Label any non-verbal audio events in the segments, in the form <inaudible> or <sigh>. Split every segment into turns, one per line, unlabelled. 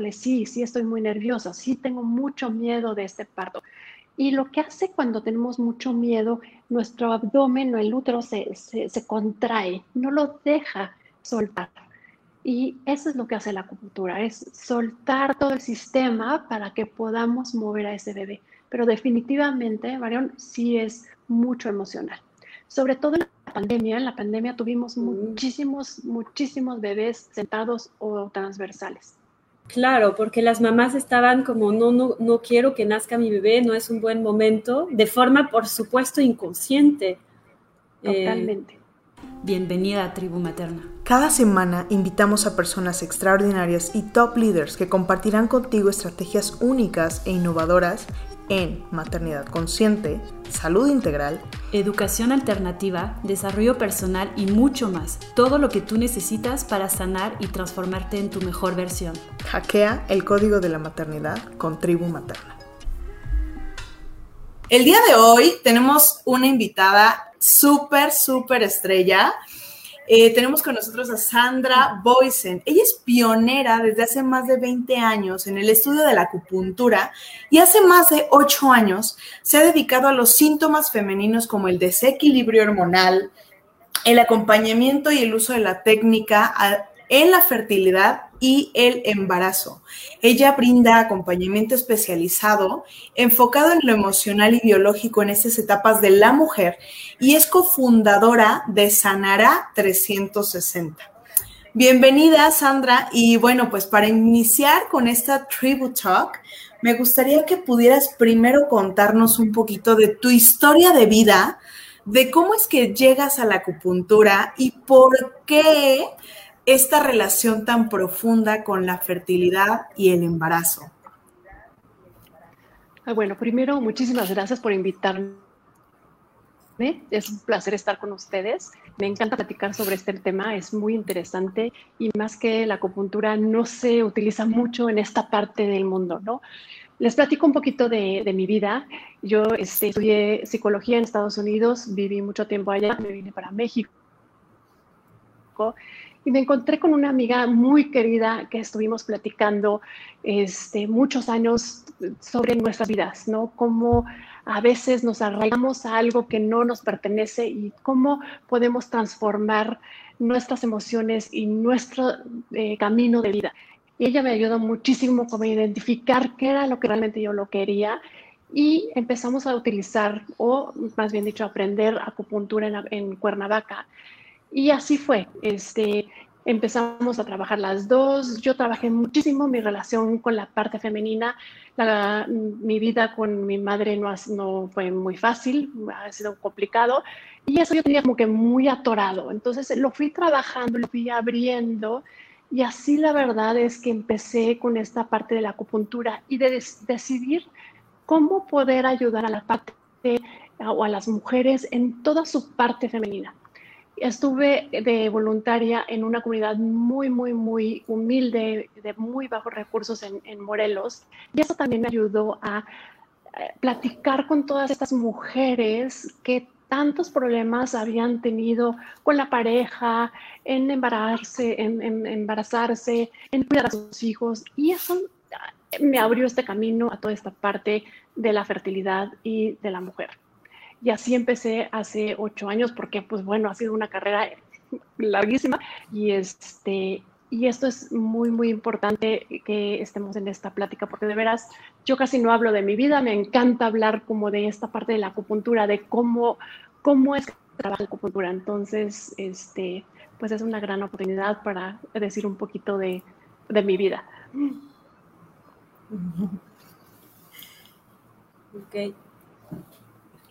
híjole, sí, sí estoy muy nerviosa, sí tengo mucho miedo de este parto. Y lo que hace cuando tenemos mucho miedo, nuestro abdomen o el útero se, se, contrae, no lo deja soltar. Y eso es lo que hace la acupuntura, es soltar todo el sistema para que podamos mover a ese bebé. Pero definitivamente, Marión, sí es mucho emocional. Sobre todo en la pandemia, en la pandemia tuvimos mm. muchísimos, muchísimos bebés sentados o transversales.
Claro, porque las mamás estaban como, no, no, no quiero que nazca mi bebé, no es un buen momento, de forma, por supuesto, inconsciente.
Eh, Totalmente.
bienvenida a Tribu Materna.
Cada semana invitamos a personas extraordinarias y top leaders que compartirán contigo estrategias únicas e innovadoras en maternidad consciente, salud integral,
educación alternativa, desarrollo personal y mucho más. Todo lo que tú necesitas para sanar y transformarte en tu mejor versión.
Hackea el código de la maternidad con Tribu Materna.
El día de hoy tenemos una invitada súper, súper estrella. Eh, tenemos con nosotros a Sandra Boysen. Ella es pionera desde hace más de 20 años en el estudio de la acupuntura y hace más de 8 años se ha dedicado a los síntomas femeninos como el desequilibrio hormonal, el acompañamiento y el uso de la técnica en la fertilidad y el embarazo. Ella brinda acompañamiento especializado enfocado en lo emocional y biológico en estas etapas de la mujer y es cofundadora de Sanará 360. Bienvenida, Sandra. Y bueno, pues para iniciar con esta Tribute Talk, me gustaría que pudieras primero contarnos un poquito de tu historia de vida, de cómo es que llegas a la acupuntura y por qué esta relación tan profunda con la fertilidad y el embarazo?
Ah, bueno, primero, muchísimas gracias por invitarme. Es un placer estar con ustedes. Me encanta platicar sobre este tema, es muy interesante y más que la acupuntura no se utiliza mucho en esta parte del mundo, ¿no? Les platico un poquito de, mi vida. Yo este, estudié psicología en Estados Unidos, viví mucho tiempo allá, me vine para México y me encontré con una amiga muy querida que estuvimos platicando este, muchos años sobre nuestras vidas, ¿no? Cómo a veces nos arraigamos a algo que no nos pertenece y cómo podemos transformar nuestras emociones y nuestro eh, camino de vida. Y ella me ayudó muchísimo a identificar qué era lo que realmente yo lo quería y empezamos a utilizar, o más bien dicho, aprender acupuntura en, en Cuernavaca. Y así fue. Este, empezamos a trabajar las dos. Yo trabajé muchísimo mi relación con la parte femenina. mi vida con mi madre no, no fue muy fácil, ha sido complicado. Y eso yo tenía como que muy atorado. Entonces lo fui trabajando, lo fui abriendo. Y así la verdad es que empecé con esta parte de la acupuntura y de decidir cómo poder ayudar a la parte o a las mujeres en toda su parte femenina estuve de voluntaria en una comunidad muy, muy, muy humilde, de muy bajos recursos en, Morelos. Y eso también me ayudó a eh, platicar con todas estas mujeres que tantos problemas habían tenido con la pareja, en embarazarse, en, embarazarse, en cuidar a sus hijos. Y eso eh, me abrió este camino a toda esta parte de la fertilidad y de la mujer. Y así empecé hace ocho años porque, pues bueno, ha sido una carrera larguísima y este... Y esto es muy, muy importante que estemos en esta plática, porque de veras yo casi no hablo de mi vida, me encanta hablar como de esta parte de la acupuntura, de cómo, cómo es que trabaja la acupuntura. Entonces, este, pues es una gran oportunidad para decir un poquito de, de mi vida. <laughs>
Ok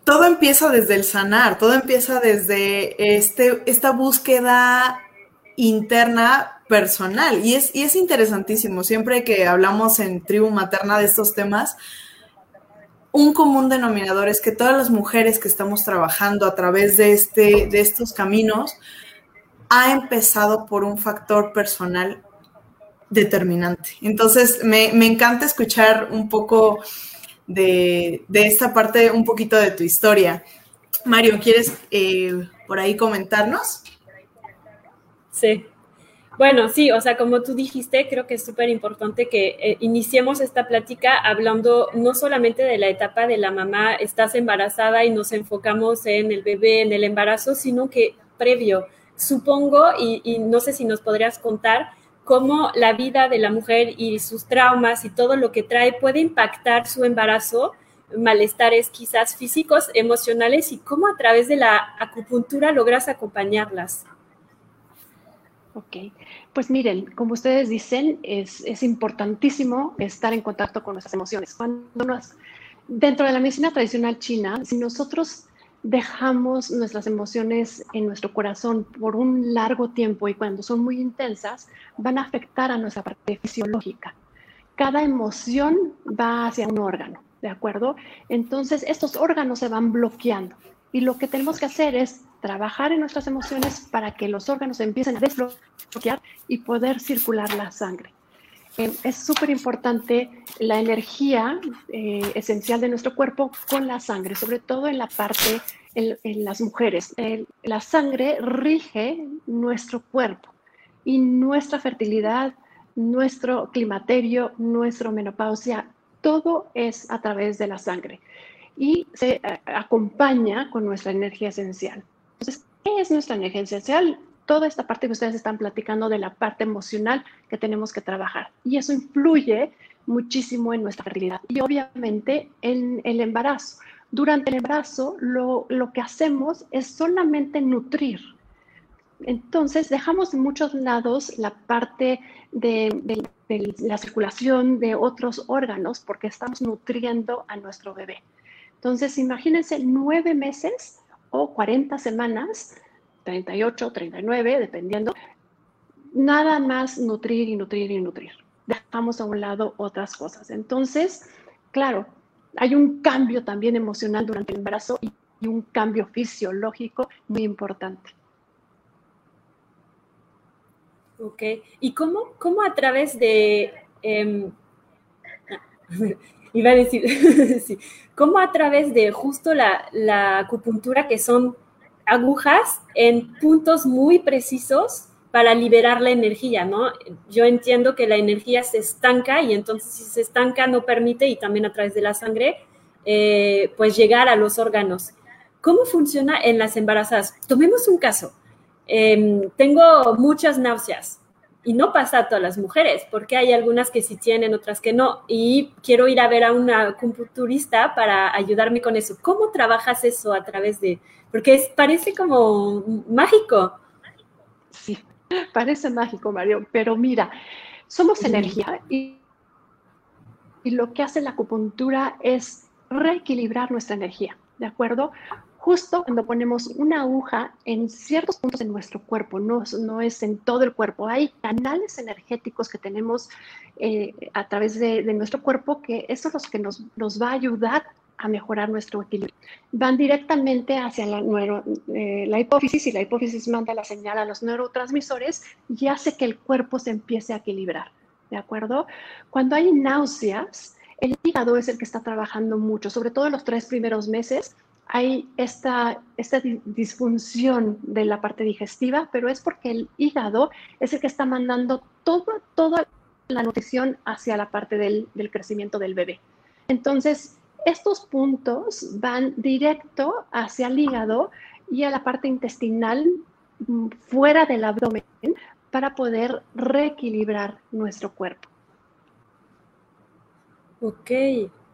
todo empieza desde el sanar, todo empieza desde este, esta búsqueda interna personal. Y es, y es interesantísimo, siempre que hablamos en tribu materna de estos temas, un común denominador es que todas las mujeres que estamos trabajando a través de, este, de estos caminos ha empezado por un factor personal determinante. Entonces, me, me encanta escuchar un poco de, esta parte un poquito de tu historia. Mario, ¿quieres eh, por ahí comentarnos?
Sí. Bueno, sí, o sea, como tú dijiste, creo que es súper importante que eh, iniciemos esta plática hablando no solamente de la etapa de la mamá, estás embarazada y nos enfocamos en el bebé, en el embarazo, sino que previo, supongo, y no sé si nos podrías contar, cómo la vida de la mujer y sus traumas y todo lo que trae puede impactar su embarazo, malestares quizás físicos, emocionales y cómo a través de la acupuntura logras acompañarlas.
Ok, pues miren, como ustedes dicen, es, es, importantísimo estar en contacto con nuestras emociones. Cuando nos, dentro de la medicina tradicional china, si nosotros dejamos nuestras emociones en nuestro corazón por un largo tiempo y cuando son muy intensas, van a afectar a nuestra parte fisiológica. Cada emoción va hacia un órgano, ¿de acuerdo? Entonces, estos órganos se van bloqueando y lo que tenemos que hacer es trabajar en nuestras emociones para que los órganos empiecen a desbloquear y poder circular la sangre. Eh, es súper importante la energía eh, esencial de nuestro cuerpo con la sangre, sobre todo en la parte, en, las mujeres. la sangre rige nuestro cuerpo y nuestra fertilidad, nuestro climaterio, nuestra menopausia, todo es a través de la sangre y se eh, acompaña con nuestra energía esencial. Entonces, ¿qué es nuestra energía esencial? Toda esta parte que ustedes están platicando de la parte emocional que tenemos que trabajar. Y eso influye muchísimo en nuestra fertilidad y obviamente en el embarazo. Durante el embarazo lo, lo que hacemos es solamente nutrir. Entonces dejamos en muchos lados la parte de, la circulación de otros órganos porque estamos nutriendo a nuestro bebé. Entonces imagínense nueve meses o 40 semanas, 38, 39, dependiendo, nada más nutrir y nutrir y nutrir. Dejamos a un lado otras cosas. Entonces, claro, hay un cambio también emocional durante el embarazo y, un cambio fisiológico muy importante.
Ok, ¿y cómo, cómo a través de... Eh, <laughs> iba a decir, <laughs> sí, cómo a través de justo la, la acupuntura, que son agujas en puntos muy precisos para liberar la energía, ¿no? Yo entiendo que la energía se estanca y entonces si se estanca no permite y también a través de la sangre, eh, pues llegar a los órganos. ¿Cómo funciona en las embarazadas? Tomemos un caso. Em, tengo muchas náuseas y no pasa a todas las mujeres, porque hay algunas que sí tienen, otras que no. Y quiero ir a ver a una acupunturista para ayudarme con eso. ¿Cómo trabajas eso a través de...? Porque parece como mágico.
Sí, parece mágico, Mario, pero mira, somos energía y, y lo que hace la acupuntura es reequilibrar nuestra energía, ¿de acuerdo? Justo cuando ponemos una aguja en ciertos puntos de nuestro cuerpo, no, es en todo el cuerpo, hay canales energéticos que tenemos eh, a través de, nuestro cuerpo que eso es lo que nos, va a ayudar a mejorar nuestro equilibrio. Van directamente hacia la, eh, la hipófisis y la hipófisis manda la señal a los neurotransmisores y hace que el cuerpo se empiece a equilibrar. ¿De acuerdo? Cuando hay náuseas, el hígado es el que está trabajando mucho, sobre todo en los tres primeros meses, hay esta, esta disfunción de la parte digestiva, pero es porque el hígado es el que está mandando todo, toda la nutrición hacia la parte del, del crecimiento del bebé. Entonces, estos puntos van directo hacia el hígado y a la parte intestinal mm, fuera del abdomen para poder reequilibrar nuestro cuerpo.
Ok,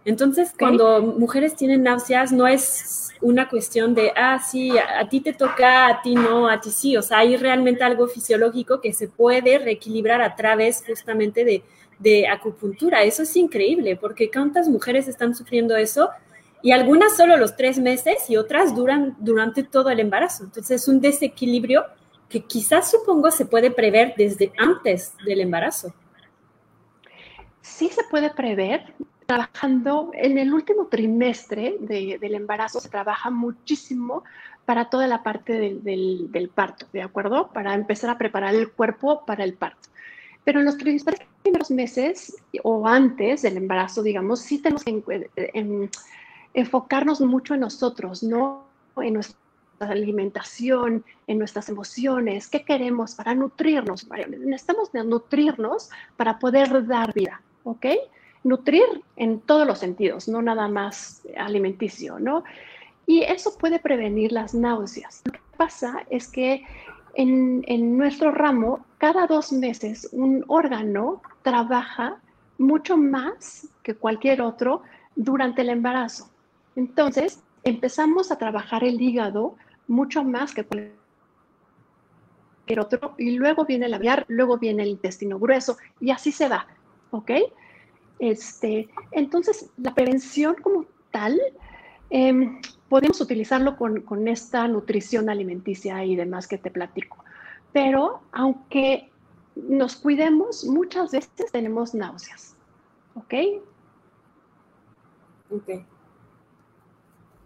entonces, cuando mujeres tienen náuseas, no es una cuestión de, ah, sí, a, ti te toca, a ti no, a ti sí. O sea, hay realmente algo fisiológico que se puede reequilibrar a través justamente de, de acupuntura. Eso es increíble, porque cuántas mujeres están sufriendo eso y algunas solo los tres meses y otras duran durante todo el embarazo. Entonces, es un desequilibrio que quizás supongo se puede prever desde antes del embarazo.
Sí se puede prever, trabajando en el último trimestre del embarazo, se trabaja muchísimo para toda la parte del, del, parto, ¿de acuerdo? Para empezar a preparar el cuerpo para el parto. Pero en los primeros meses o antes del embarazo, digamos, sí tenemos que enfocarnos mucho en nosotros, ¿no? En nuestra alimentación, en nuestras emociones, qué queremos para nutrirnos. Necesitamos nutrirnos para poder dar vida, ¿ok? Nutrir en todos los sentidos, no nada más alimenticio, ¿no? Y eso puede prevenir las náuseas. Lo que pasa es que en, en nuestro ramo, cada dos meses un órgano trabaja mucho más que cualquier otro durante el embarazo. Entonces, empezamos a trabajar el hígado mucho más que cualquier otro, y luego viene el labial, luego viene el intestino grueso, y así se va, ¿ok? Este, entonces, la prevención como tal, em, podemos utilizarlo con, con, esta nutrición alimenticia y demás que te platico. Pero aunque nos cuidemos, muchas veces tenemos náuseas. ¿Ok?
Ok.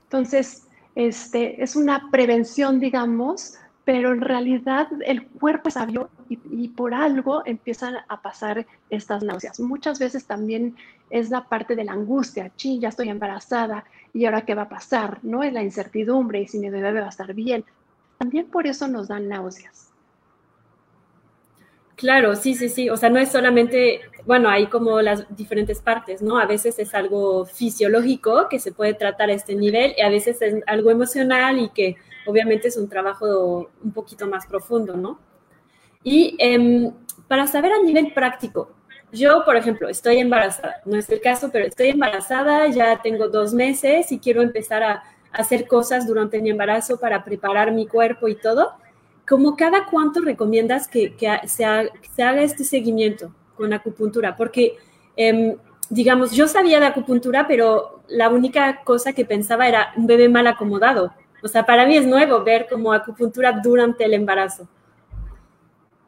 Entonces, este, es una prevención, digamos, pero en realidad el cuerpo es sabio y, por algo empiezan a pasar estas náuseas. Muchas veces también es la parte de la angustia, sí, ya estoy embarazada y ahora qué va a pasar, ¿no? Es la incertidumbre y si mi bebé va a estar bien. También por eso nos dan náuseas.
Claro, sí, sí, sí. O sea, no es solamente, bueno, hay como las diferentes partes, ¿no? A veces es algo fisiológico que se puede tratar a este nivel y a veces es algo emocional y que obviamente es un trabajo un poquito más profundo, ¿no? Y em, para saber a nivel práctico, yo, por ejemplo, estoy embarazada, no es el caso, pero estoy embarazada, ya tengo dos meses y quiero empezar a hacer cosas durante mi embarazo para preparar mi cuerpo y todo como cada cuánto recomiendas que, se, haga, este seguimiento con acupuntura? Porque, em, digamos, yo sabía de acupuntura, pero la única cosa que pensaba era un bebé mal acomodado. O sea, para mí es nuevo ver como acupuntura durante el embarazo.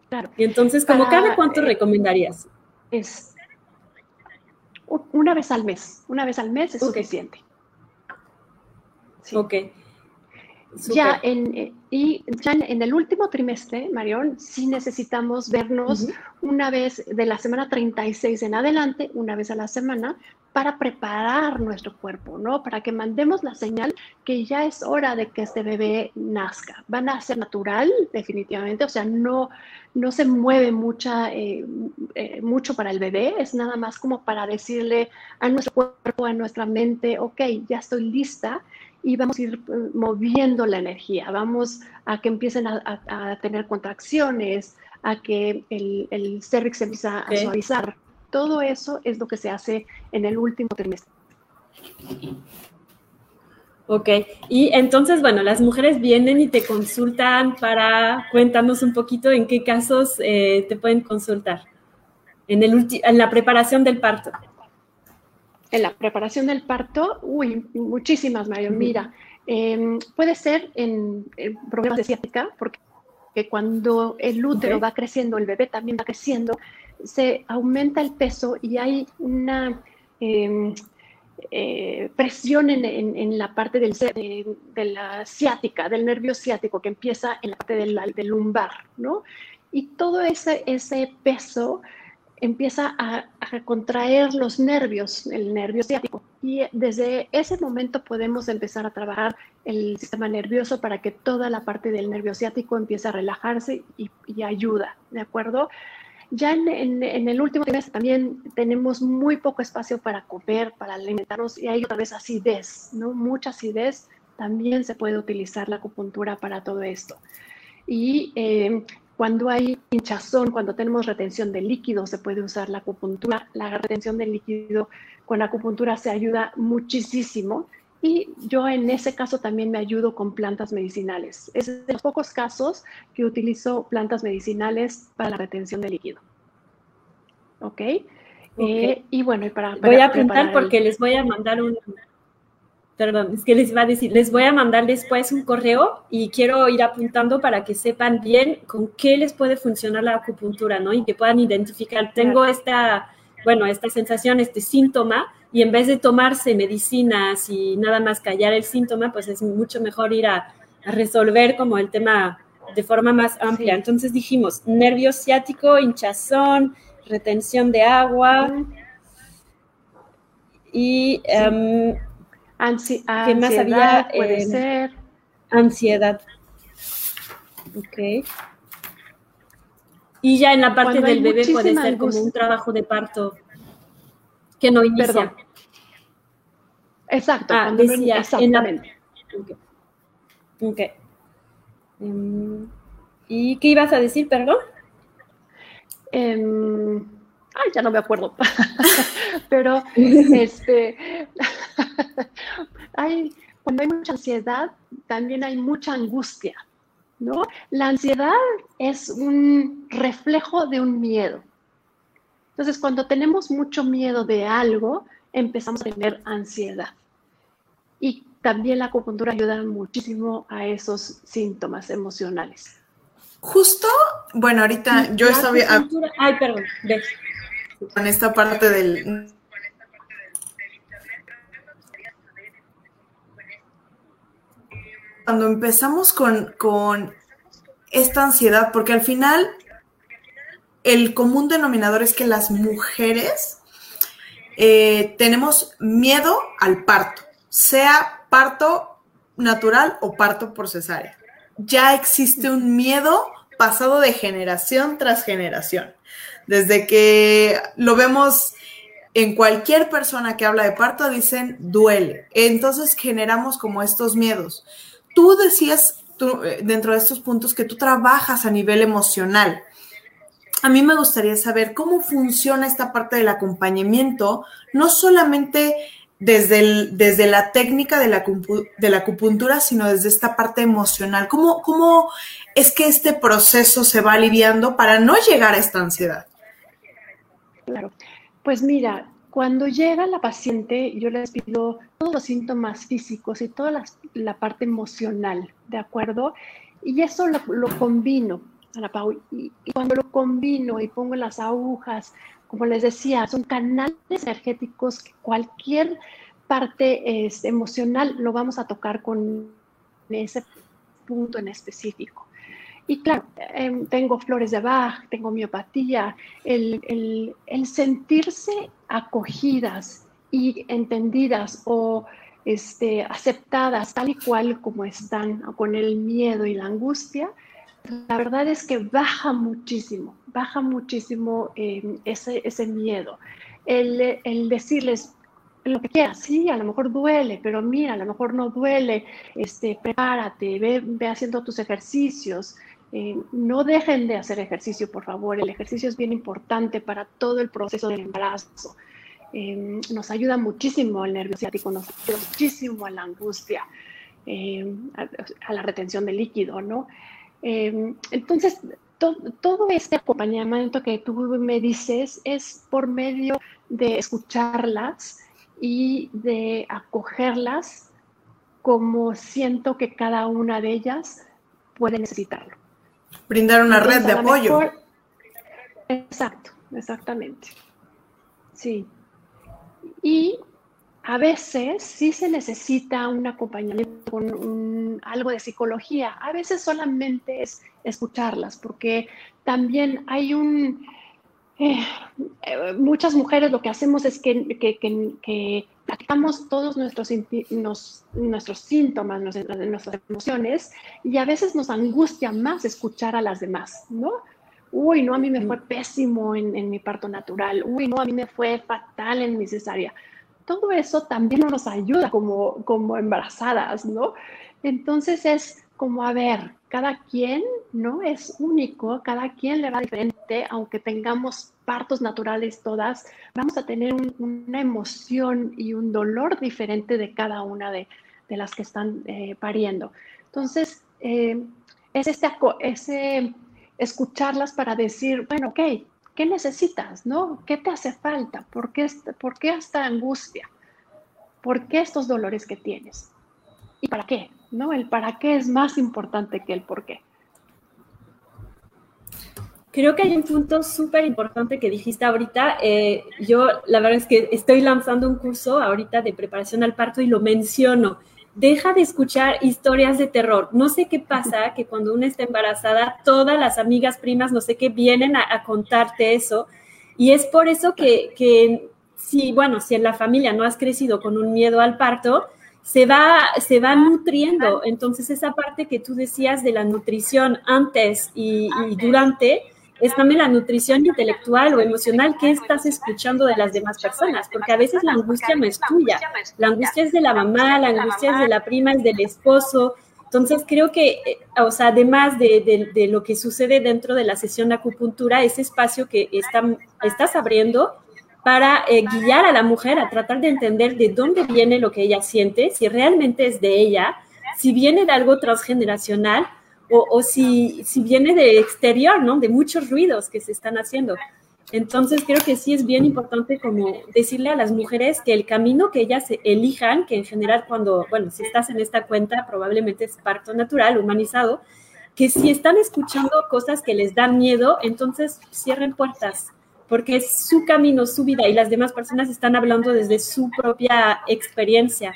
Claro.
Y entonces, ¿como cada cuánto eh, recomendarías?
Es una vez al mes. Una vez al mes es suficiente.
Sí. Ok.
Ya en, eh, y ya en el último trimestre, Marión, sí necesitamos vernos una vez de la semana 36 en adelante, una vez a la semana, para preparar nuestro cuerpo, ¿no? Para que mandemos la señal que ya es hora de que este bebé nazca. Van a ser natural, definitivamente, o sea, no, no se mueve mucha, eh, eh, mucho para el bebé, es nada más como para decirle a nuestro cuerpo, a nuestra mente, ok, ya estoy lista y vamos a ir eh, moviendo la energía, vamos a que empiecen a, tener contracciones, a que el, el cervix se empieza a suavizar. Todo eso es lo que se hace en el último trimestre.
Ok, y entonces, bueno, las mujeres vienen y te consultan para, cuéntanos un poquito en qué casos eh, te pueden consultar en, el en la preparación del parto
en la preparación del parto, uy, muchísimas, Mario. Mira, em, puede ser en, problemas de ciática, porque cuando el útero va creciendo, el bebé también va creciendo, se aumenta el peso y hay una em, eh, presión en, la parte del, de, la ciática, del nervio ciático, que empieza en la parte del, del lumbar, ¿no? Y todo ese, ese peso empieza a, contraer los nervios, el nervio ciático. Y desde ese momento podemos empezar a trabajar el sistema nervioso para que toda la parte del nervio ciático empiece a relajarse y, ayuda, ¿de acuerdo? Ya en, el último trimestre también tenemos muy poco espacio para comer, para alimentarnos y hay otra vez acidez, ¿no? Mucha acidez. También se puede utilizar la acupuntura para todo esto. Y eh, cuando hay hinchazón, cuando tenemos retención de líquido, se puede usar la acupuntura. La retención de líquido con acupuntura se ayuda muchísimo. Y yo en ese caso también me ayudo con plantas medicinales. Es de los pocos casos que utilizo plantas medicinales para la retención de líquido. ¿Ok? Eh, y bueno, y para,
Voy a apuntar porque les voy a mandar un, perdón, es que les iba a decir, les voy a mandar después un correo y quiero ir apuntando para que sepan bien con qué les puede funcionar la acupuntura, ¿no? Y que puedan identificar, tengo esta, bueno, esta sensación, este síntoma, y en vez de tomarse medicinas y nada más callar el síntoma, pues es mucho mejor ir a, resolver como el tema de forma más amplia. Entonces dijimos, nervio ciático, hinchazón, retención de agua y... Em,
Ansi ansiedad, puede eh, ser.
Ansiedad. Ok. Y ya en la parte del bebé puede ser como un trabajo de parto que no inicia.
Exacto.
Ah, decía, exactamente. Okay. Em, ¿Y qué ibas a decir, perdón?
Em, ay, ya no me acuerdo. <laughs> Pero <laughs> este, <laughs> hay, cuando hay mucha ansiedad, también hay mucha angustia. ¿no? La ansiedad es un reflejo de un miedo. Entonces, cuando tenemos mucho miedo de algo, empezamos a tener ansiedad. Y también la acupuntura ayuda muchísimo a esos síntomas emocionales.
Justo, bueno, ahorita yo estaba...
Ay, perdón,
Con esta parte del... Cuando empezamos con, con esta ansiedad, porque al final el común denominador es que las mujeres eh, tenemos miedo al parto, sea parto natural o parto por cesárea. Ya existe un miedo pasado de generación tras generación. Desde que lo vemos en cualquier persona que habla de parto, dicen duele. Entonces generamos como estos miedos. Tú decías eh, dentro de estos puntos que tú trabajas a nivel emocional a mí me gustaría saber cómo funciona esta parte del acompañamiento, no solamente desde, desde la técnica de la, de la, acupuntura, sino desde esta parte emocional. ¿Cómo, ¿Cómo es que este proceso se va aliviando para no llegar a esta ansiedad?
Claro, pues mira, cuando llega la paciente, yo les pido todos los síntomas físicos y toda la, la parte emocional, ¿de acuerdo? Y eso lo, lo combino Ana Pau, y, cuando lo combino y pongo las agujas, como les decía, son canales energéticos que cualquier parte es, emocional lo vamos a tocar con ese punto en específico. Y claro, em, tengo flores de Bach, tengo miopatía, el, el, sentirse acogidas y entendidas o este, aceptadas tal y cual como están, con el miedo y la angustia, la verdad es que baja muchísimo, baja muchísimo em, ese, ese, miedo. El, el, decirles lo que quieras, sí, a lo mejor duele, pero mira, a lo mejor no duele, este, prepárate, ve, ve haciendo tus ejercicios. Eh, no dejen de hacer ejercicio, por favor. El ejercicio es bien importante para todo el proceso del embarazo. Em, nos ayuda muchísimo al nervio ciático, nos ayuda muchísimo a la angustia, em, a, la retención de líquido, ¿no? Em, entonces, todo este acompañamiento que tú me dices es por medio de escucharlas y de acogerlas como siento que cada una de ellas puede necesitarlo.
Brindar una red de apoyo.
exacto, exactamente. Sí. Y a veces sí se necesita un acompañamiento con algo de psicología, a veces solamente es escucharlas, porque también hay un... Eh, eh, muchas mujeres lo que hacemos es que, que, que, todos nuestros, nuestros síntomas, nuestras, nuestras emociones, y a veces nos angustia más escuchar a las demás, ¿no? Uy, no, a mí me fue pésimo en, en mi parto natural. Uy, no, a mí me fue fatal en mi cesárea todo eso también nos ayuda como, como embarazadas, ¿no? Entonces es como, a ver, cada quien, ¿no? Es único, cada quien le va diferente, aunque tengamos partos naturales todas, vamos a tener una emoción y un dolor diferente de cada una de, las que están eh, pariendo. Entonces, eh, es este, ese escucharlas para decir, bueno, ok, ¿Qué necesitas? ¿No? ¿Qué te hace falta? ¿Por qué, ¿Por qué esta angustia? ¿Por qué estos dolores que tienes? ¿Y para qué? ¿No? El para qué es más importante que el por qué.
Creo que hay un punto súper importante que dijiste ahorita. Eh, yo la verdad es que estoy lanzando un curso ahorita de preparación al parto y lo menciono deja de escuchar historias de terror. No sé qué pasa, que cuando una está embarazada, todas las amigas, primas, no sé qué, vienen a, contarte eso. Y es por eso que, que, si, bueno, si en la familia no has crecido con un miedo al parto, se va, se va nutriendo. Entonces, esa parte que tú decías de la nutrición antes y, durante, es también la nutrición intelectual o emocional que estás escuchando de las demás personas, porque a veces la angustia no es tuya, la angustia es de la mamá, la angustia es de la prima, es del esposo. Entonces creo que, eh, o sea, además de, de, lo que sucede dentro de la sesión de acupuntura, ese espacio que está, estás abriendo para eh, guiar a la mujer a tratar de entender de dónde viene lo que ella siente, si realmente es de ella, si viene de algo transgeneracional o, si, si viene de exterior, ¿no? De muchos ruidos que se están haciendo. Entonces creo que sí es bien importante como decirle a las mujeres que el camino que ellas elijan, que en general cuando, bueno, si estás en esta cuenta probablemente es parto natural, humanizado, que si están escuchando cosas que les dan miedo, entonces cierren puertas, porque es su camino, su vida y las demás personas están hablando desde su propia experiencia.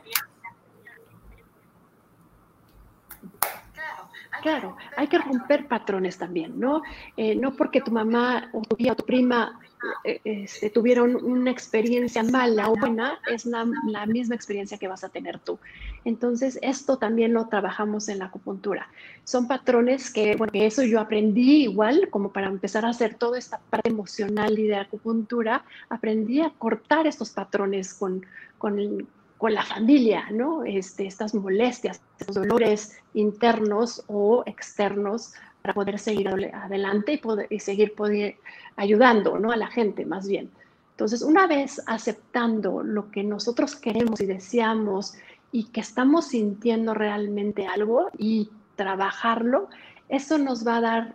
Claro, hay que romper patrones también, ¿no? Eh, no porque tu mamá o tu tía o tu prima eh, este, tuvieron una experiencia mala o buena, es la, misma experiencia que vas a tener tú. Entonces, esto también lo trabajamos en la acupuntura. Son patrones que, bueno, eso yo aprendí igual, como para empezar a hacer toda esta parte emocional y de acupuntura, aprendí a cortar estos patrones con, con, con la familia, ¿no? Este, estas molestias, estos dolores internos o externos para poder seguir adelante y, poder, y seguir poder, ayudando ¿no? a la gente más bien. Entonces, una vez aceptando lo que nosotros queremos y deseamos y que estamos sintiendo realmente algo y trabajarlo, eso nos va a dar,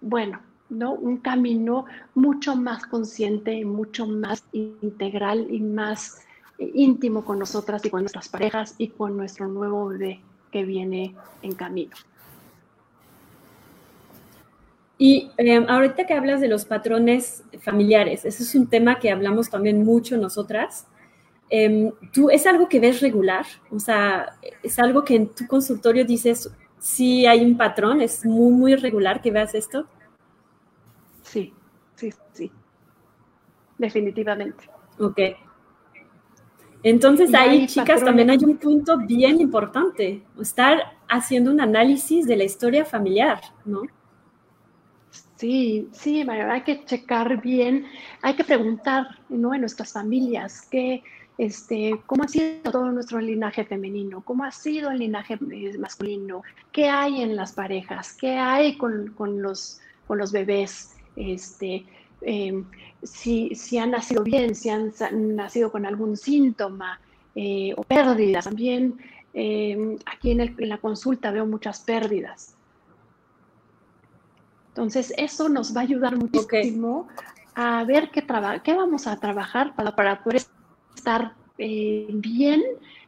bueno, ¿no? un camino mucho más consciente, mucho más integral y más íntimo con nosotras y con nuestras parejas y con nuestro nuevo bebé que viene en camino.
Y em, ahorita que hablas de los patrones familiares, ese es un tema que hablamos también mucho nosotras. Em, ¿Tú es algo que ves regular? O sea, es algo que en tu consultorio dices, sí hay un patrón, es muy, muy regular que veas esto.
Sí, sí, sí. Definitivamente.
Ok. Entonces ahí, chicas, también hay un punto bien importante, estar haciendo un análisis de la historia familiar, ¿no?
Sí, sí, hay que checar bien, hay que preguntar ¿no? en nuestras familias qué, este, cómo ha sido todo nuestro linaje femenino, cómo ha sido el linaje eh, masculino, qué hay en las parejas, qué hay con, los, con los bebés, este, em, si, si, han nacido bien, si han, nacido con algún síntoma eh, o pérdidas. También em, aquí en, en la consulta veo muchas pérdidas. Entonces, eso nos va a ayudar muchísimo a ver qué, qué vamos a trabajar para, para poder estar eh, bien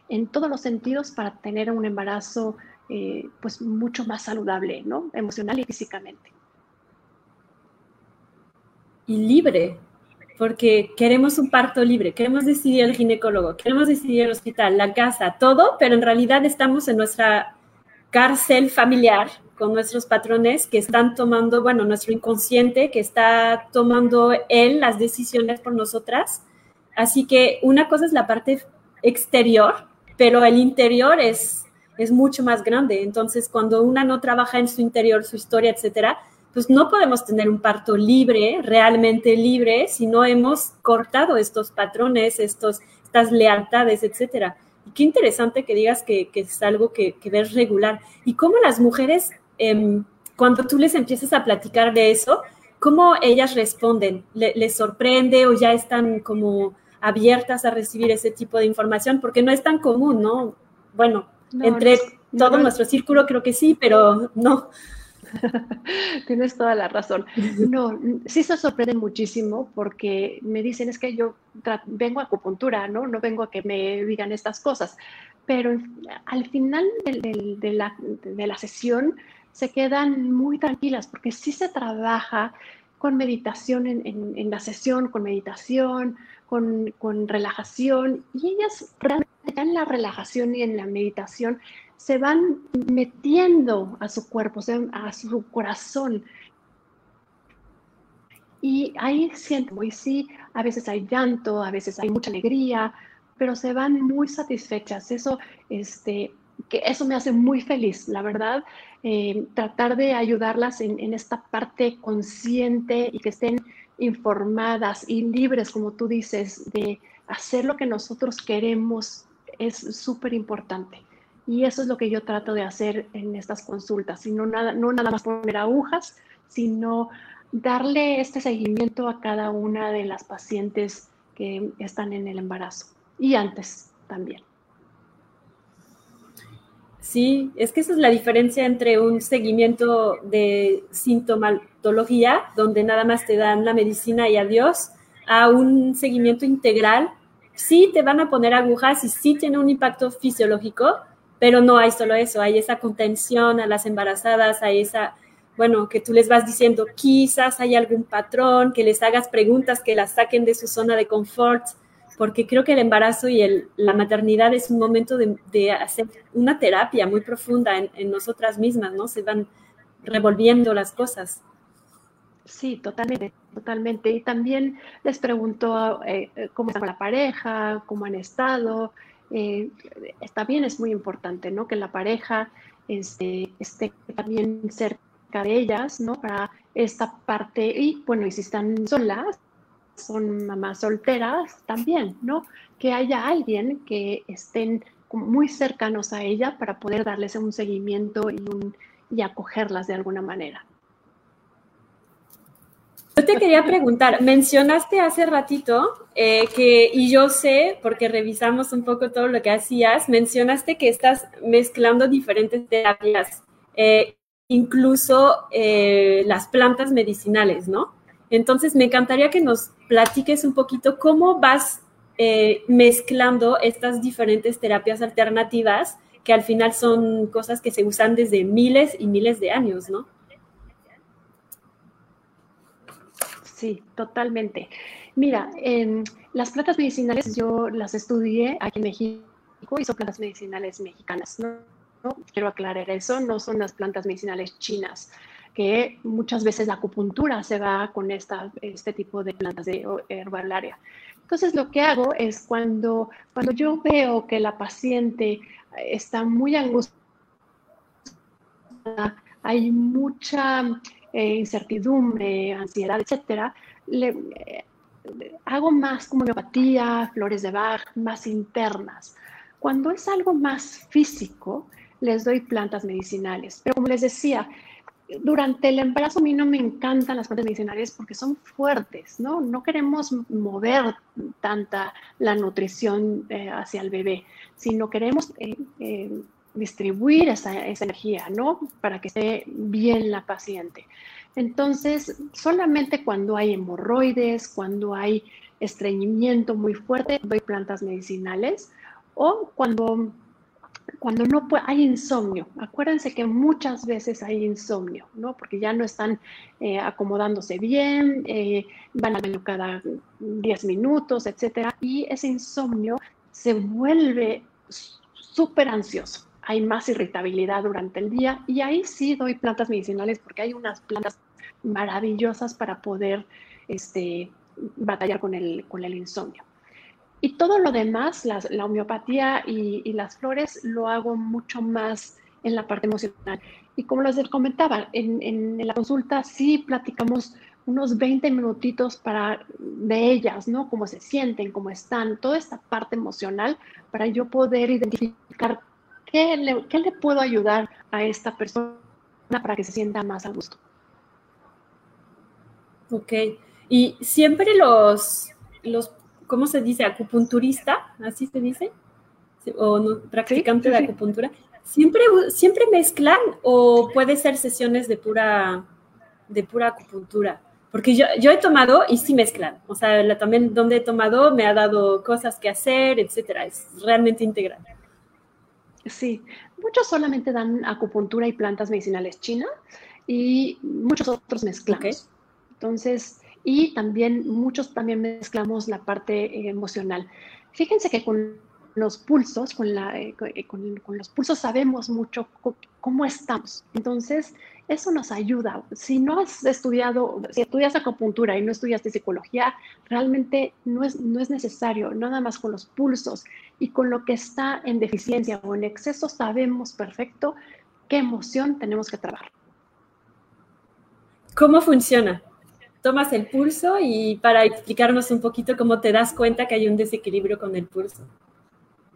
en todos los sentidos para tener un embarazo eh, pues mucho más saludable, ¿no? Emocional y físicamente.
Libre, porque queremos un parto libre, queremos decidir el ginecólogo, queremos decidir el hospital, la casa, todo, pero en realidad estamos en nuestra cárcel familiar con nuestros patrones que están tomando, bueno, nuestro inconsciente que está tomando él las decisiones por nosotras. Así que una cosa es la parte exterior, pero el interior es, es mucho más grande. Entonces, cuando una no trabaja en su interior, su historia, etcétera, pues no podemos tener un parto libre, realmente libre, si no hemos cortado estos patrones, estos, estas lealtades, etcétera. Y qué interesante que digas que, que es algo que, que, ves regular. Y cómo las mujeres Em, cuando tú les empiezas a platicar de eso, ¿cómo ellas responden? ¿Les sorprende o ya están como abiertas a recibir ese tipo de información? Porque no es tan común, ¿no? Bueno, entre todo nuestro círculo creo que sí, pero no. <laughs>
Tienes toda la razón. No, sí se sorprenden muchísimo porque me dicen es que yo vengo a acupuntura, ¿no? No vengo a que me digan estas cosas. Pero al final de, la, de la sesión se quedan muy tranquilas porque sí se trabaja con meditación en, la sesión, con meditación, con, relajación, y ellas realmente en la relajación y en la meditación se van metiendo a su cuerpo, a su corazón. Y ahí siento, y sí, a veces hay llanto, a veces hay mucha alegría, pero se van muy satisfechas. Eso, este, que eso me hace muy feliz, la verdad, eh, tratar de ayudarlas en, en, esta parte consciente y que estén informadas y libres, como tú dices, de hacer lo que nosotros queremos es súper importante. Y eso es lo que yo trato de hacer en estas consultas, y no nada, no nada más poner agujas, sino darle este seguimiento a cada una de las pacientes que están en el embarazo y antes también.
Sí, es que esa es la diferencia entre un seguimiento de sintomatología, donde nada más te dan la medicina y adiós, a un seguimiento integral. Sí te van a poner agujas y sí tiene un impacto fisiológico, pero no hay solo eso, hay esa contención a las embarazadas, hay esa, bueno, que tú les vas diciendo, quizás hay algún patrón, que les hagas preguntas que las saquen de su zona de confort, porque creo que el embarazo y la maternidad es un momento de, hacer una terapia muy profunda en, nosotras mismas, ¿no? Se van revolviendo las cosas.
Sí, totalmente, totalmente. Y también les pregunto eh, cómo está la pareja, cómo han estado, eh, también es muy importante, ¿no? Que la pareja este, esté también cerca de ellas, ¿no? Para esta parte, y bueno, y si están solas, son mamás solteras también, ¿no? Que haya alguien que estén muy cercanos a ella para poder darles un seguimiento y, un, y acogerlas de alguna manera.
Yo te quería preguntar, mencionaste hace ratito eh, que, y yo sé, porque revisamos un poco todo lo que hacías, mencionaste que estás mezclando diferentes terapias, eh, incluso eh, las plantas medicinales, ¿no? Entonces, me encantaría que nos platiques un poquito cómo vas mezclando estas diferentes terapias alternativas, que al final son cosas que se usan desde miles y miles de años, ¿no?
Sí, totalmente. Mira, las plantas medicinales yo las estudié aquí en México y son plantas medicinales mexicanas. ¿no? Quiero aclarar eso, no son las plantas medicinales chinas, que muchas veces la acupuntura se va con esta, este tipo de plantas de herbalaria. Entonces, lo que hago es cuando, cuando yo veo que la paciente está muy angustiada, hay mucha eh, incertidumbre, ansiedad, etcétera, eh, hago más como homeopatía, flores de Bach, más internas. Cuando es algo más físico, les doy plantas medicinales. Pero como les decía, durante el embarazo a mí no me encantan las plantas medicinales porque son fuertes, ¿no? No queremos mover tanta la nutrición eh, hacia el bebé, sino queremos distribuir esa, energía, ¿no? Para que esté bien la paciente. Entonces, solamente cuando hay hemorroides, cuando hay estreñimiento muy fuerte, doy plantas medicinales o cuando, cuando no hay insomnio. Acuérdense que muchas veces hay insomnio, ¿no? Porque ya no están eh, acomodándose bien, eh, van al baño cada 10 minutos, etcétera, y ese insomnio se vuelve súper ansioso hay más irritabilidad durante el día y ahí sí doy plantas medicinales porque hay unas plantas maravillosas para poder este, batallar con el, con el insomnio. Y todo lo demás, la homeopatía y, las flores, lo hago mucho más en la parte emocional. Y como les comentaba, en, en, la consulta sí platicamos unos 20 minutitos para, de ellas, ¿no? Cómo se sienten, cómo están, toda esta parte emocional para yo poder identificar ¿Qué le, puedo ayudar a esta persona para que se sienta más a gusto?
Ok. Y siempre los, los ¿cómo se dice? Acupunturista, así se dice, o no, practicante de acupuntura, siempre, siempre mezclan o puede ser sesiones de pura, de pura acupuntura. Porque yo, yo he tomado y sí mezclan. O sea, también donde he tomado me ha dado cosas que hacer, etcétera. Es realmente integral.
Sí, muchos solamente dan acupuntura y plantas medicinales chinas y muchos otros mezclamos. Entonces, y también muchos también mezclamos la parte emocional. Fíjense que con los pulsos, con, la, eh, eh, con, los pulsos sabemos mucho cómo estamos. Entonces, eso nos ayuda. Si no has estudiado, si estudias acupuntura y no estudiaste psicología, realmente no es, no es necesario, nada más con los pulsos y con lo que está en deficiencia o en exceso, sabemos perfecto qué emoción tenemos que trabajar.
¿Cómo funciona? Tomas el pulso y para explicarnos un poquito cómo te das cuenta que hay un desequilibrio con el pulso.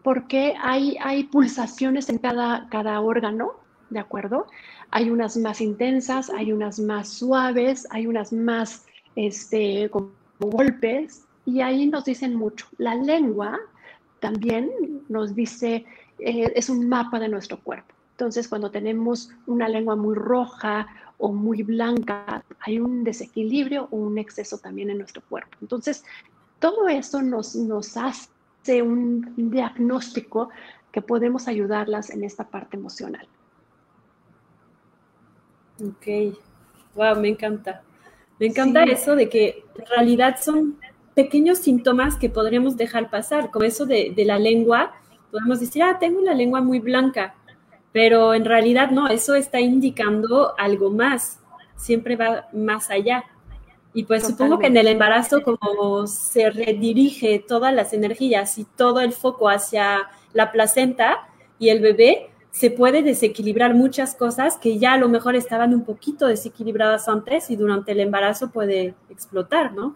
Porque hay, hay pulsaciones en cada, cada órgano, ¿de acuerdo? Hay unas más intensas, hay unas más suaves, hay unas más este, como golpes, y ahí nos dicen mucho. La lengua también nos dice, eh, es un mapa de nuestro cuerpo. Entonces, cuando tenemos una lengua muy roja o muy blanca, hay un desequilibrio o un exceso también en nuestro cuerpo. Entonces, todo eso nos, nos hace un diagnóstico que podemos ayudarlas en esta parte emocional.
Ok, wow, me encanta. Me encanta eso de que en realidad son pequeños síntomas que podríamos dejar pasar, como eso de, de, la lengua. Podemos decir, ah, tengo la lengua muy blanca, pero en realidad no, eso está indicando algo más, siempre va más allá. Y pues supongo que en el embarazo, como se redirige todas las energías y todo el foco hacia la placenta y el bebé, se puede desequilibrar muchas cosas que ya a lo mejor estaban un poquito desequilibradas antes y durante el embarazo puede explotar, ¿no?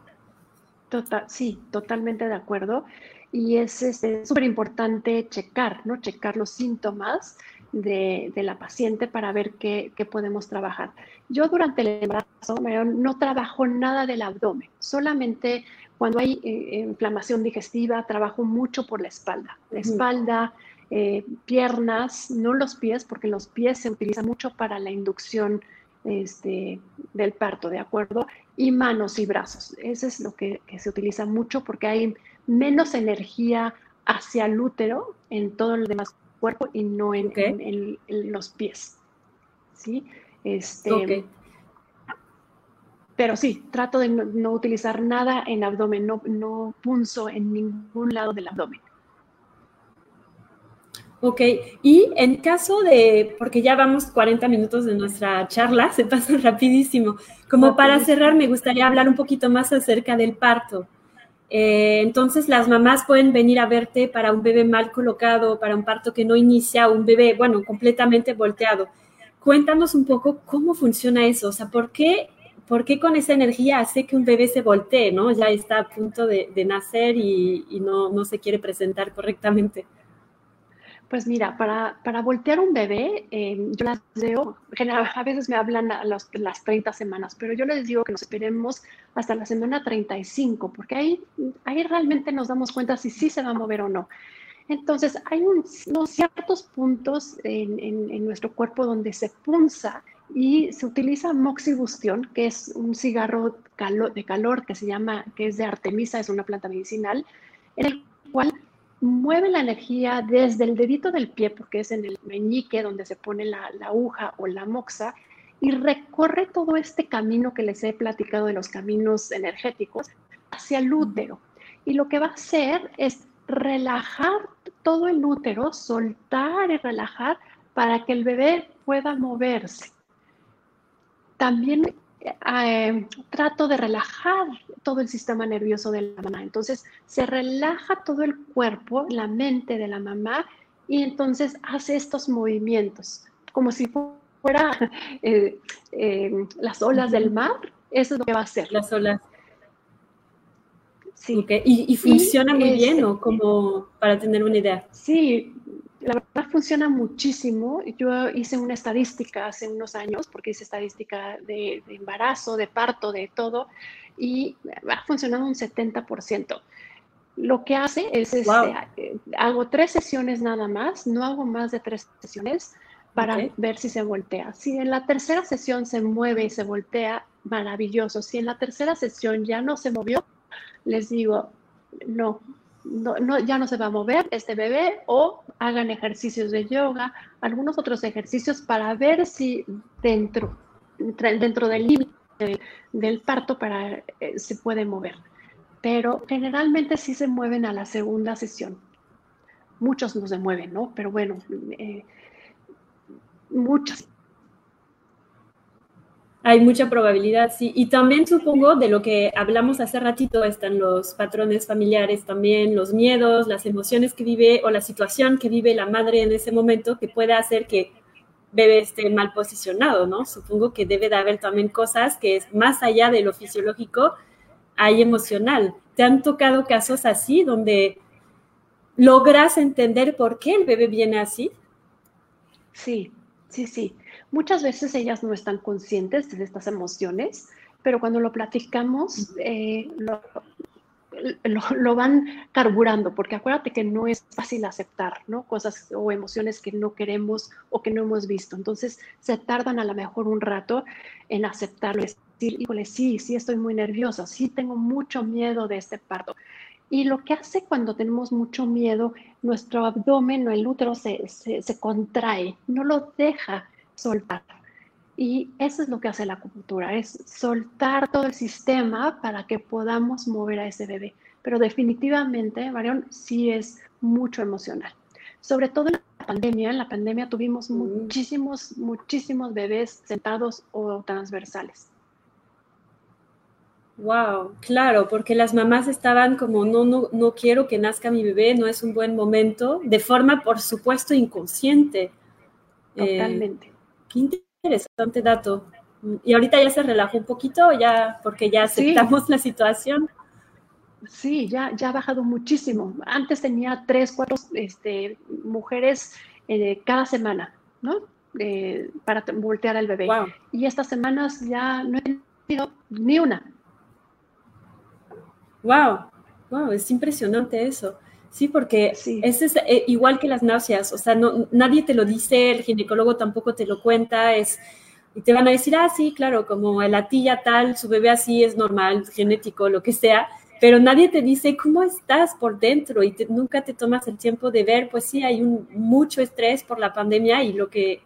Total, sí, totalmente de acuerdo. Y es súper este, importante checar, ¿no? Checar los síntomas de, la paciente para ver qué, podemos trabajar. Yo durante el embarazo no trabajo nada del abdomen, solamente cuando hay eh, inflamación digestiva trabajo mucho por la espalda. La espalda, eh, piernas, no los pies, porque los pies se utilizan mucho para la inducción este, del parto, ¿de acuerdo? Y manos y brazos. Eso es lo que, se utiliza mucho porque hay menos energía hacia el útero en todo el demás cuerpo y no en, los pies. ¿Sí? Este, Pero sí, trato de no, utilizar nada en abdomen, no, no punzo en ningún lado del abdomen.
Ok, y en caso de, porque ya vamos 40 minutos de nuestra charla, <laughs> se pasa rapidísimo, como para cerrar me gustaría hablar un poquito más acerca del parto. Eh, entonces las mamás pueden venir a verte para un bebé mal colocado, para un parto que no inicia, un bebé, bueno, completamente volteado. Cuéntanos un poco cómo funciona eso, o sea, ¿por qué, por qué con esa energía hace que un bebé se voltee, ¿no? Ya está a punto de, nacer y, no, no se quiere presentar correctamente.
Pues mira, para, para voltear un bebé, eh, yo las veo, a veces me hablan a las 30 semanas, pero yo les digo que nos esperemos hasta la semana 35, porque ahí, ahí realmente nos damos cuenta si sí se va a mover o no. Entonces, hay unos ciertos puntos en, en, nuestro cuerpo donde se punza y se utiliza moxibustión, que es un cigarro de calor que se llama, que es de Artemisa, es una planta medicinal, en el cual mueve la energía desde el dedito del pie, porque es en el meñique donde se pone la, aguja o la moxa, y recorre todo este camino que les he platicado de los caminos energéticos hacia el útero. Y lo que va a hacer es relajar todo el útero, soltar y relajar para que el bebé pueda moverse. También eh, trato de relajar todo el sistema nervioso de la mamá. Entonces se relaja todo el cuerpo, la mente de la mamá y entonces hace estos movimientos, como si fuera <laughs> eh, eh, las olas del mar. Eso es lo que va a hacer.
Las olas. Sí. ¿Y, funciona muy bien o como para tener una idea?
Sí, la verdad funciona muchísimo. Yo hice una estadística hace unos años, porque hice estadística de, embarazo, de parto, de todo, y ha funcionado un 70%. Lo que hace es, este, eh, hago tres sesiones nada más, no hago más de tres sesiones para ver si se voltea. Si en la tercera sesión se mueve y se voltea, maravilloso. Si en la tercera sesión ya no se movió, les digo, no, no, ya no se va a mover este bebé o hagan ejercicios de yoga, algunos otros ejercicios para ver si dentro, dentro del límite del, parto para, eh, se puede mover. Pero generalmente sí se mueven a la segunda sesión. Muchos no se mueven, ¿no? Pero bueno, eh, muchos.
Hay mucha probabilidad, sí. Y también supongo de lo que hablamos hace ratito, están los patrones familiares también, los miedos, las emociones que vive o la situación que vive la madre en ese momento que puede hacer que bebé esté mal posicionado, ¿no? Supongo que debe de haber también cosas que es más allá de lo fisiológico, hay emocional. ¿Te han tocado casos así donde logras entender por qué el bebé viene así?
Sí, sí, sí. Muchas veces ellas no están conscientes de estas emociones, pero cuando lo platicamos, eh, lo, van carburando, porque acuérdate que no es fácil aceptar, ¿no? Cosas o emociones que no queremos o que no hemos visto. Entonces, se tardan a lo mejor un rato en aceptarlo, decir, híjole, sí, sí estoy muy nerviosa, sí tengo mucho miedo de este parto. Y lo que hace cuando tenemos mucho miedo, nuestro abdomen o el útero se, se contrae, no lo deja soltar. Y eso es lo que hace la acupuntura, es soltar todo el sistema para que podamos mover a ese bebé. Pero definitivamente, Marión, sí es mucho emocional. Sobre todo en la pandemia, en la pandemia tuvimos mm. muchísimos, muchísimos bebés sentados o transversales.
Wow, claro, porque las mamás estaban como, no, no, no quiero que nazca mi bebé, no es un buen momento, de forma, por supuesto, inconsciente.
Eh, Totalmente.
Qué interesante dato. Y ahorita ya se relajó un poquito, ya porque ya aceptamos la situación.
Sí, ya, ya ha bajado muchísimo. Antes tenía tres, cuatro este, mujeres eh, cada semana, ¿no? para voltear al bebé. Y estas semanas ya no he tenido ni una.
Wow, wow, es impresionante eso. Sí, porque es eh, igual que las náuseas, o sea, no, nadie te lo dice, el ginecólogo tampoco te lo cuenta, es, y te van a decir, ah, sí, claro, como la tía tal, su bebé así es normal, genético, lo que sea, pero nadie te dice cómo estás por dentro y nunca te tomas el tiempo de ver, pues sí, hay un, mucho estrés por la pandemia y lo que,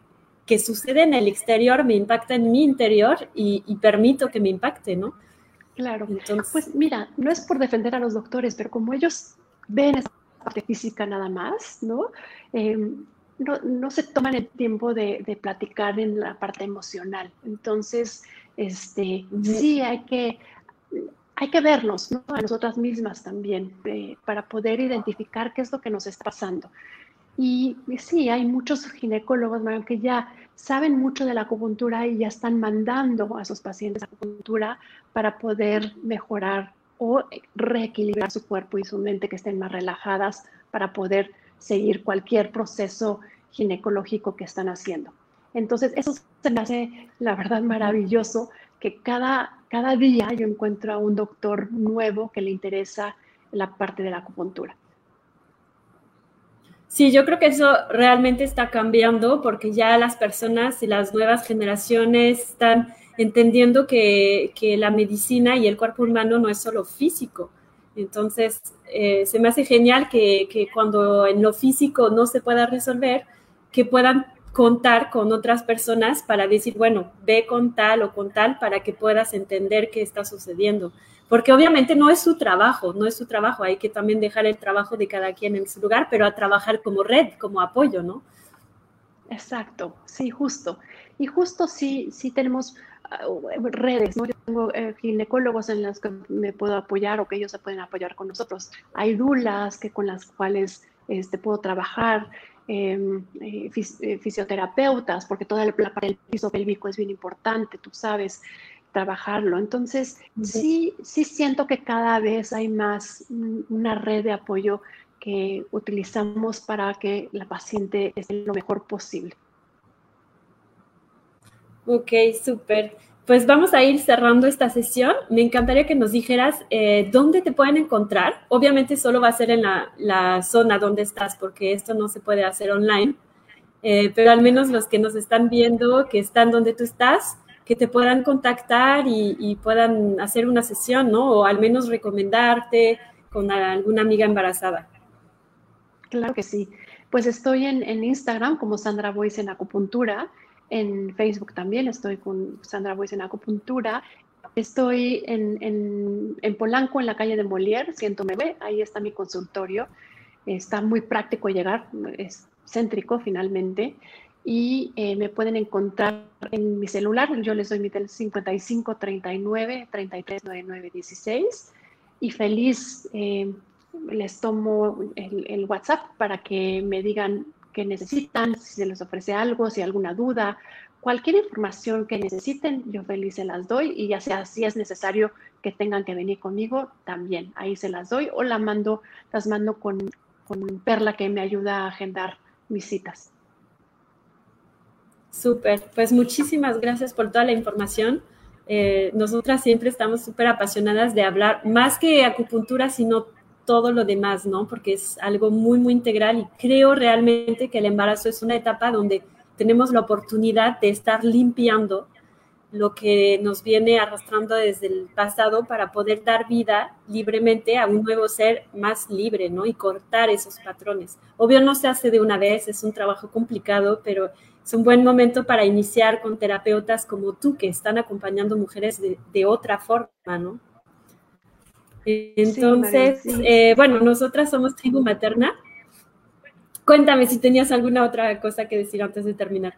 que sucede en el exterior me impacta en mi interior y, permito que me impacte, ¿no?
Claro. Entonces, pues mira, no es por defender a los doctores, pero como ellos ven esa parte física nada más, ¿no? Em, no, se toman el tiempo de, platicar en la parte emocional. Entonces, este, sí hay que, hay que vernos ¿no? a nosotras mismas también eh, para poder identificar qué es lo que nos está pasando. Y, sí, hay muchos ginecólogos que ya saben mucho de la acupuntura y ya están mandando a sus pacientes a acupuntura para poder mejorar o reequilibrar su cuerpo y su mente, que estén más relajadas para poder seguir cualquier proceso ginecológico que están haciendo. Entonces, eso se me hace, la verdad, maravilloso, que cada, cada día yo encuentro a un doctor nuevo que le interesa la parte de la acupuntura.
Sí, yo creo que eso realmente está cambiando porque ya las personas y las nuevas generaciones están entendiendo que, la medicina y el cuerpo humano no es solo físico. Entonces, eh, se me hace genial que, que, cuando en lo físico no se pueda resolver, que puedan contar con otras personas para decir, bueno, ve con tal o con tal para que puedas entender qué está sucediendo. Porque obviamente no es su trabajo, no es su trabajo, hay que también dejar el trabajo de cada quien en su lugar, pero a trabajar como red, como apoyo, ¿no?
Exacto, sí, justo. Y justo sí, sí tenemos redes, ¿no? Yo tengo eh, ginecólogos en las que me puedo apoyar o que ellos se pueden apoyar con nosotros. Hay dulas que con las cuales este, puedo trabajar, em, eh, eh, fisioterapeutas, porque toda la parte del piso pélvico es bien importante, tú sabes trabajarlo. Entonces, sí, sí siento que cada vez hay más una red de apoyo que utilizamos para que la paciente esté lo mejor posible.
Ok, súper. Pues vamos a ir cerrando esta sesión. Me encantaría que nos dijeras eh, dónde te pueden encontrar. Obviamente solo va a ser en la, zona donde estás, porque esto no se puede hacer online. Eh, pero al menos los que nos están viendo, que están donde tú estás, que te puedan contactar y, puedan hacer una sesión, ¿no? O al menos recomendarte con alguna amiga embarazada.
Claro que sí. Pues estoy en, en Instagram como Sandra Voice en acupuntura en Facebook también estoy con Sandra Boyce en acupuntura. Estoy en, Polanco, en la calle de Molière, 109. Ahí está mi consultorio. Está muy práctico llegar, es céntrico finalmente. y eh, me pueden encontrar en mi celular. Yo les doy mi tel 55 39 33 99 16 y feliz eh, les tomo el, WhatsApp para que me digan qué necesitan, si se les ofrece algo, si hay alguna duda, cualquier información que necesiten, yo feliz se las doy y ya sea si es necesario que tengan que venir conmigo, también ahí se las doy o la mando, las mando con, con Perla que me ayuda a agendar mis citas.
Súper, pues muchísimas gracias por toda la información. Eh, nosotras siempre estamos súper apasionadas de hablar más que acupuntura, sino todo lo demás, ¿no? Porque es algo muy, muy integral y creo realmente que el embarazo es una etapa donde tenemos la oportunidad de estar limpiando lo que nos viene arrastrando desde el pasado para poder dar vida libremente a un nuevo ser más libre, ¿no? Y cortar esos patrones. Obvio no se hace de una vez, es un trabajo complicado, pero es un buen momento para iniciar con terapeutas como tú, que están acompañando mujeres de, otra forma, ¿no? Entonces, eh, bueno, nosotras somos tribu materna Cuéntame si tenías alguna otra cosa que decir antes de terminar.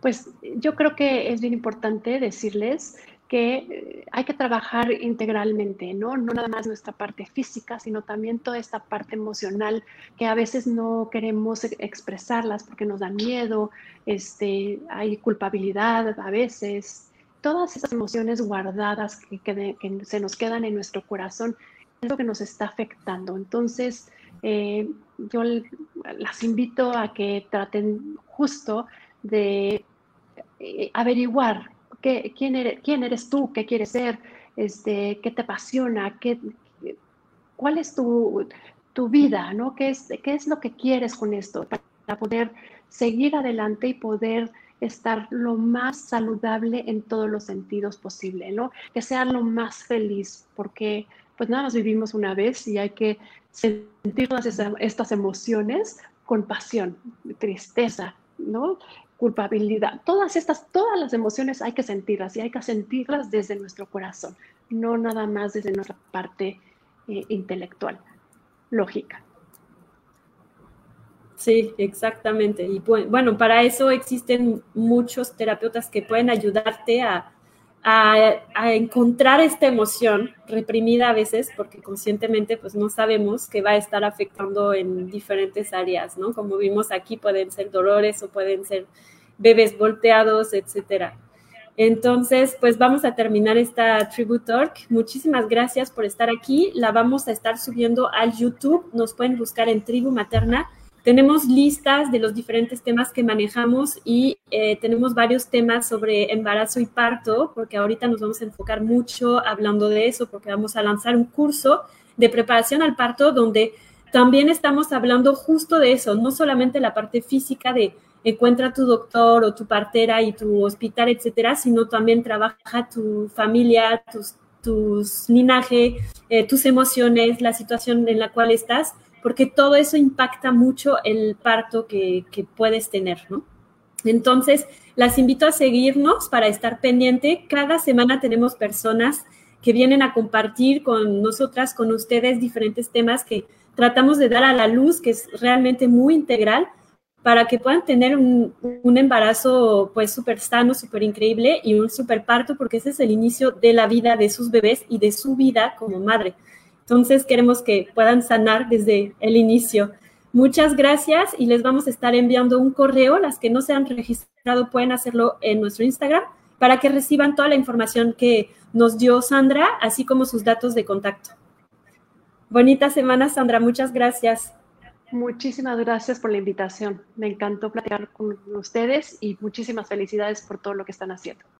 Pues yo creo que es bien importante decirles que eh, hay que trabajar integralmente, ¿no? No nada más nuestra parte física, sino también toda esta parte emocional que a veces no queremos e-, expresarlas porque nos dan miedo, este, hay culpabilidad a veces, todas esas emociones guardadas que, se nos quedan en nuestro corazón es lo que nos está afectando. Entonces, eh, yo las invito a que traten justo de eh, averiguar qué, quién, eres, quién eres tú, qué quieres ser, este, qué te apasiona, qué, cuál es tu, tu vida, ¿no? ¿Qué es, ¿Qué es lo que quieres con esto para poder seguir adelante y poder estar lo más saludable en todos los sentidos posible, ¿no? Que sea lo más feliz, porque pues nada más vivimos una vez y hay que sentir estas emociones con pasión, tristeza, ¿no? culpabilidad, todas estas, todas las emociones hay que sentirlas y hay que sentirlas desde nuestro corazón, no nada más desde nuestra parte eh, intelectual, lógica.
Sí, exactamente. Y bueno, para eso existen muchos terapeutas que pueden ayudarte a, a, encontrar esta emoción reprimida a veces, porque conscientemente pues no sabemos que va a estar afectando en diferentes áreas, ¿no? Como vimos aquí, pueden ser dolores o pueden ser bebés volteados, etcétera. Entonces, pues vamos a terminar esta Tribute Talk. Muchísimas gracias por estar aquí. La vamos a estar subiendo al YouTube. Nos pueden buscar en Tribu Materna tenemos listas de los diferentes temas que manejamos y eh, tenemos varios temas sobre embarazo y parto, porque ahorita nos vamos a enfocar mucho hablando de eso, porque vamos a lanzar un curso de preparación al parto donde también estamos hablando justo de eso, no solamente la parte física de encuentra tu doctor o tu partera y tu hospital, etcétera, sino también trabaja tu familia, tus, tus linaje, eh, tus emociones, la situación en la cual estás porque todo eso impacta mucho el parto que, puedes tener, ¿no? Entonces, las invito a seguirnos para estar pendiente. Cada semana tenemos personas que vienen a compartir con nosotras, con ustedes, diferentes temas que tratamos de dar a la luz, que es realmente muy integral, para que puedan tener un, embarazo pues súper sano, súper increíble y un súper parto, porque ese es el inicio de la vida de sus bebés y de su vida como madre. Entonces queremos que puedan sanar desde el inicio. Muchas gracias y les vamos a estar enviando un correo. Las que no se han registrado pueden hacerlo en nuestro Instagram para que reciban toda la información que nos dio Sandra, así como sus datos de contacto. Bonita semana, Sandra. Muchas gracias.
Muchísimas gracias por la invitación. Me encantó platicar con ustedes y muchísimas felicidades por todo lo que están haciendo.